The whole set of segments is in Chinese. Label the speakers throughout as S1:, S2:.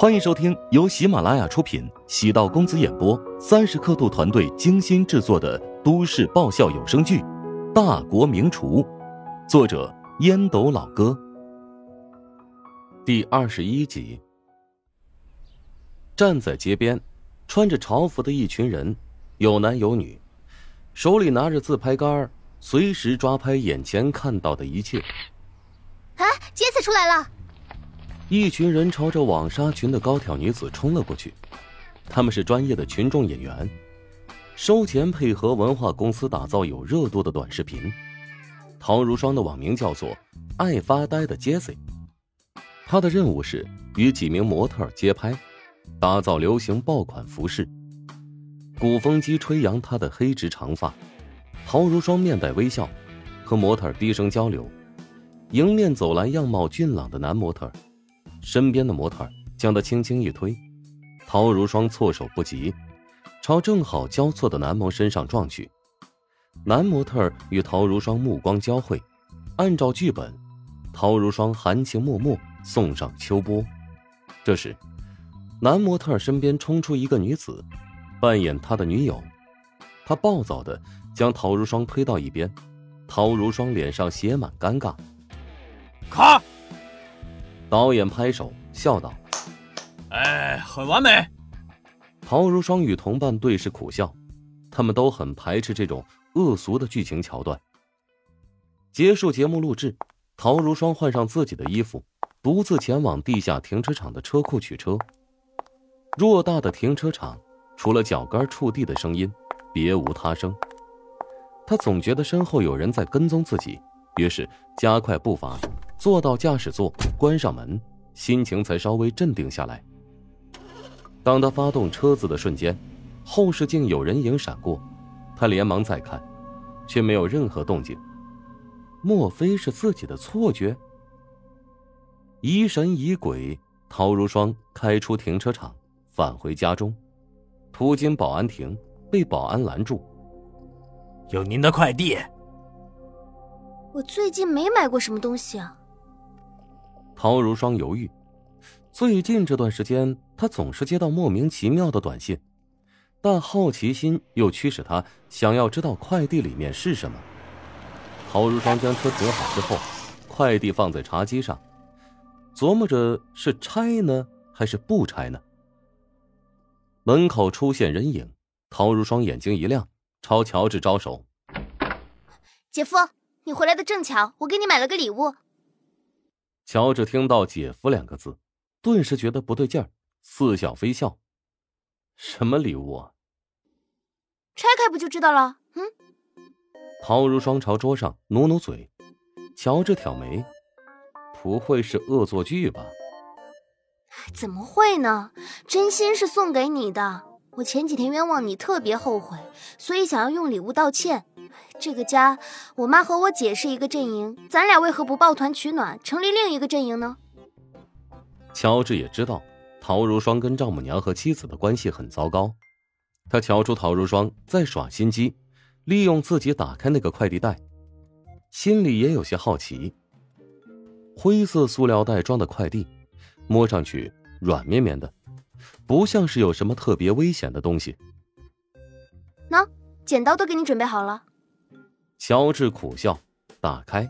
S1: 欢迎收听由喜马拉雅出品、喜道公子演播、三十刻度团队精心制作的都市爆笑有声剧《大国名厨》，作者烟斗老哥。第二十一集。站在街边，穿着朝服的一群人，有男有女，手里拿着自拍杆，随时抓拍眼前看到的一切。
S2: 啊，杰子出来了！
S1: 一群人朝着网纱裙的高挑女子冲了过去，他们是专业的群众演员，收钱配合文化公司打造有热度的短视频。陶如霜的网名叫做“爱发呆的 Jesse”，她的任务是与几名模特街拍，打造流行爆款服饰。鼓风机吹扬她的黑直长发，陶如霜面带微笑，和模特低声交流。迎面走来样貌俊朗的男模特。身边的模特将他轻轻一推，陶如霜措手不及，朝正好交错的男模身上撞去。男模特与陶如霜目光交汇，按照剧本，陶如霜含情脉脉送上秋波。这时，男模特身边冲出一个女子，扮演他的女友。他暴躁的将陶如霜推到一边，陶如霜脸上写满尴尬。
S3: 卡。
S1: 导演拍手笑道：“
S3: 哎，很完美。”
S1: 陶如霜与同伴对视苦笑，他们都很排斥这种恶俗的剧情桥段。结束节目录制，陶如霜换上自己的衣服，独自前往地下停车场的车库取车。偌大的停车场，除了脚跟触地的声音，别无他声。他总觉得身后有人在跟踪自己，于是加快步伐。坐到驾驶座，关上门，心情才稍微镇定下来。当他发动车子的瞬间，后视镜有人影闪过，他连忙再看，却没有任何动静。莫非是自己的错觉？疑神疑鬼，陶如霜开出停车场，返回家中，途经保安亭，被保安拦住：“
S3: 有您的快递。”
S2: 我最近没买过什么东西啊。
S1: 陶如霜犹豫，最近这段时间，她总是接到莫名其妙的短信，但好奇心又驱使她想要知道快递里面是什么。陶如霜将车停好之后，快递放在茶几上，琢磨着是拆呢还是不拆呢。门口出现人影，陶如霜眼睛一亮，朝乔治招手：“
S2: 姐夫，你回来的正巧，我给你买了个礼物。”
S1: 乔治听到“姐夫”两个字，顿时觉得不对劲儿，似笑非笑：“什么礼物啊？
S2: 拆开不就知道了？”嗯。
S1: 陶如霜朝桌上努努嘴，乔治挑眉：“不会是恶作剧吧？”“
S2: 怎么会呢？真心是送给你的。我前几天冤枉你，特别后悔，所以想要用礼物道歉。”这个家，我妈和我姐是一个阵营，咱俩为何不抱团取暖，成立另一个阵营呢？
S1: 乔治也知道陶如霜跟丈母娘和妻子的关系很糟糕，他瞧出陶如霜在耍心机，利用自己打开那个快递袋，心里也有些好奇。灰色塑料袋装的快递，摸上去软绵绵的，不像是有什么特别危险的东西。
S2: 喏，剪刀都给你准备好了。
S1: 乔治苦笑，打开，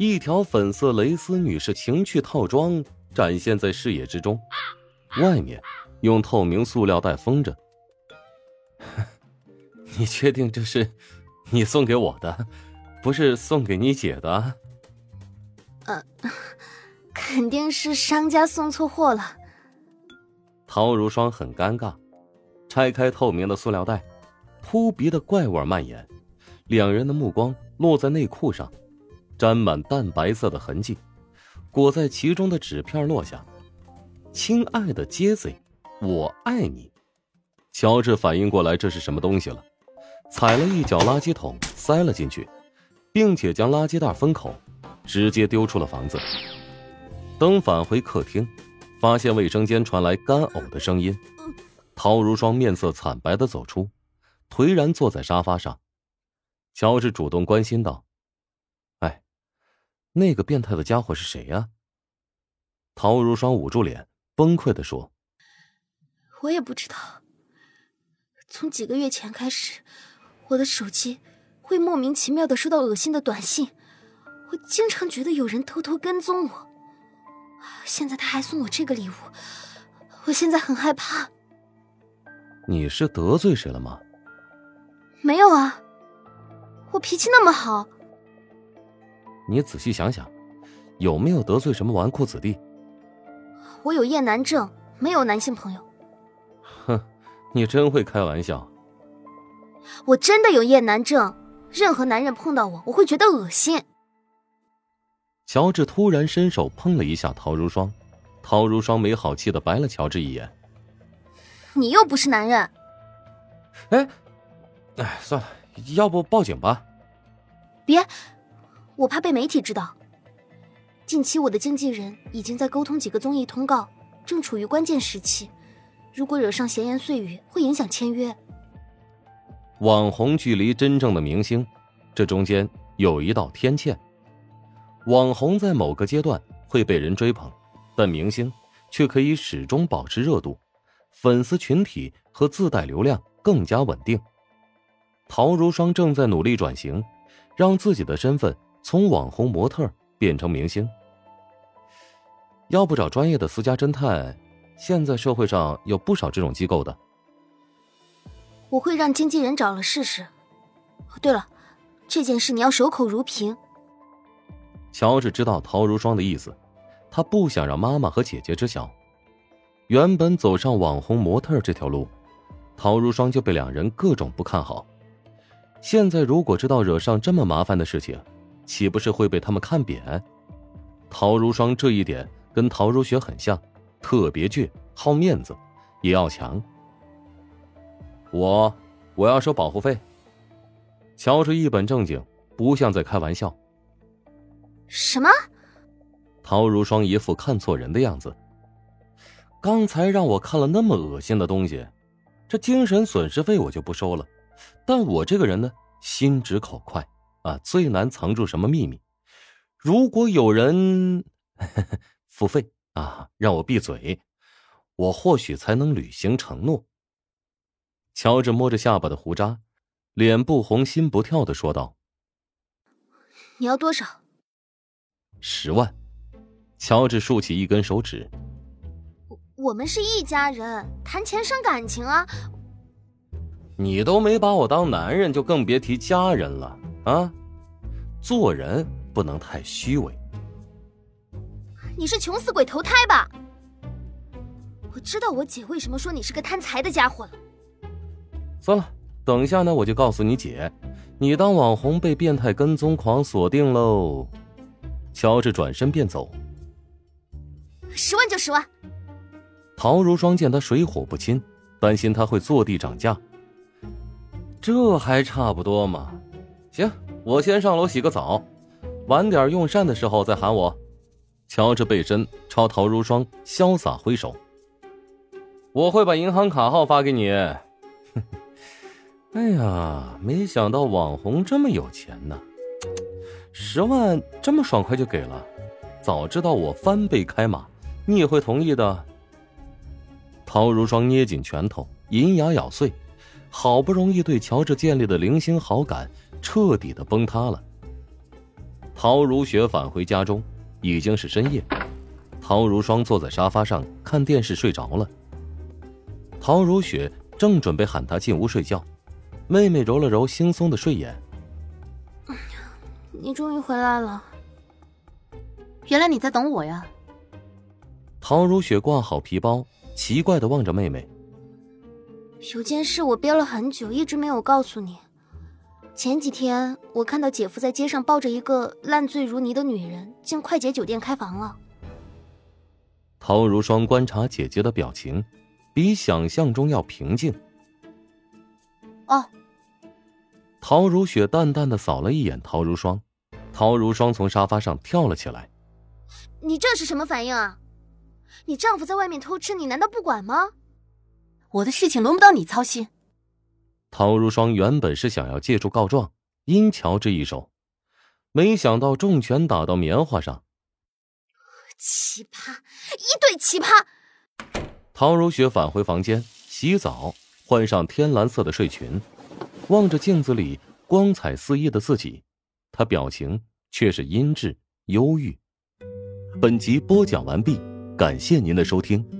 S1: 一条粉色蕾丝女士情趣套装展现在视野之中，外面用透明塑料袋封着。你确定这是你送给我的，不是送给你姐的？
S2: 呃，肯定是商家送错货了。
S1: 陶如霜很尴尬，拆开透明的塑料袋，扑鼻的怪味蔓延。两人的目光落在内裤上，沾满淡白色的痕迹，裹在其中的纸片落下。亲爱的杰西，我爱你。乔治反应过来这是什么东西了，踩了一脚垃圾桶，塞了进去，并且将垃圾袋封口，直接丢出了房子。等返回客厅，发现卫生间传来干呕的声音。陶如霜面色惨白的走出，颓然坐在沙发上。乔治主动关心道：“哎，那个变态的家伙是谁呀？”陶如霜捂住脸，崩溃的说：“
S2: 我也不知道，从几个月前开始，我的手机会莫名其妙的收到恶心的短信，我经常觉得有人偷偷跟踪我。现在他还送我这个礼物，我现在很害怕。
S1: 你是得罪谁了吗？
S2: 没有啊，我脾气那么好。
S1: 你仔细想想，有没有得罪什么纨绔子弟？
S2: 我有厌男症，没有男性朋友。
S1: 哼，你真会开玩笑。
S2: 我真的有厌男症，任何男人碰到我，我会觉得恶心。
S1: 乔治突然伸手碰了一下陶如霜，陶如霜没好气的白了乔治一眼。
S2: 你又不是男人。
S1: 哎，哎，算了，要不报警吧？
S2: 别。我怕被媒体知道。近期我的经纪人已经在沟通几个综艺通告，正处于关键时期。如果惹上闲言碎语，会影响签约。
S1: 网红距离真正的明星，这中间有一道天堑。网红在某个阶段会被人追捧，但明星却可以始终保持热度，粉丝群体和自带流量更加稳定。陶如霜正在努力转型，让自己的身份。从网红模特变成明星，要不找专业的私家侦探？现在社会上有不少这种机构的。
S2: 我会让经纪人找了试试。对了，这件事你要守口如瓶。
S1: 乔治知道陶如霜的意思，他不想让妈妈和姐姐知晓。原本走上网红模特这条路，陶如霜就被两人各种不看好。现在如果知道惹上这么麻烦的事情，岂不是会被他们看扁？陶如霜这一点跟陶如雪很像，特别倔，好面子，也要强。我我要收保护费。乔治一本正经，不像在开玩笑。
S2: 什么？
S1: 陶如霜一副看错人的样子。刚才让我看了那么恶心的东西，这精神损失费我就不收了。但我这个人呢，心直口快。啊，最难藏住什么秘密？如果有人 付费啊，让我闭嘴，我或许才能履行承诺。乔治摸着下巴的胡渣，脸不红心不跳的说道：“
S2: 你要多少？”
S1: 十万。乔治竖起一根手指：“
S2: 我我们是一家人，谈钱伤感情啊。”
S1: 你都没把我当男人，就更别提家人了。啊，做人不能太虚伪。
S2: 你是穷死鬼投胎吧？我知道我姐为什么说你是个贪财的家伙了。
S1: 算了，等一下呢，我就告诉你姐，你当网红被变态跟踪狂锁定喽。乔治转身便走。
S2: 十万就十万。
S1: 陶如霜见他水火不侵，担心他会坐地涨价。这还差不多嘛。行，我先上楼洗个澡，晚点用膳的时候再喊我。乔治背身朝陶如霜潇洒挥手。我会把银行卡号发给你。哎呀，没想到网红这么有钱呢，十万这么爽快就给了。早知道我翻倍开码，你也会同意的。陶如霜捏紧拳头，银牙咬碎，好不容易对乔治建立的零星好感。彻底的崩塌了。陶如雪返回家中，已经是深夜。陶如霜坐在沙发上看电视睡着了。陶如雪正准备喊他进屋睡觉，妹妹揉了揉惺忪的睡眼：“
S2: 你终于回来了。
S4: 原来你在等我呀。”
S1: 陶如雪挂好皮包，奇怪的望着妹妹：“
S2: 有件事我憋了很久，一直没有告诉你。”前几天我看到姐夫在街上抱着一个烂醉如泥的女人进快捷酒店开房了。
S1: 陶如霜观察姐姐的表情，比想象中要平静。
S2: 哦。
S1: 陶如雪淡淡的扫了一眼陶如霜，陶如霜从沙发上跳了起来。
S2: 你这是什么反应啊？你丈夫在外面偷吃，你难道不管吗？
S4: 我的事情轮不到你操心。
S1: 陶如霜原本是想要借助告状阴乔治一手，没想到重拳打到棉花上。
S2: 奇葩，一对奇葩！
S1: 陶如雪返回房间洗澡，换上天蓝色的睡裙，望着镜子里光彩四溢的自己，她表情却是阴鸷忧郁。本集播讲完毕，感谢您的收听。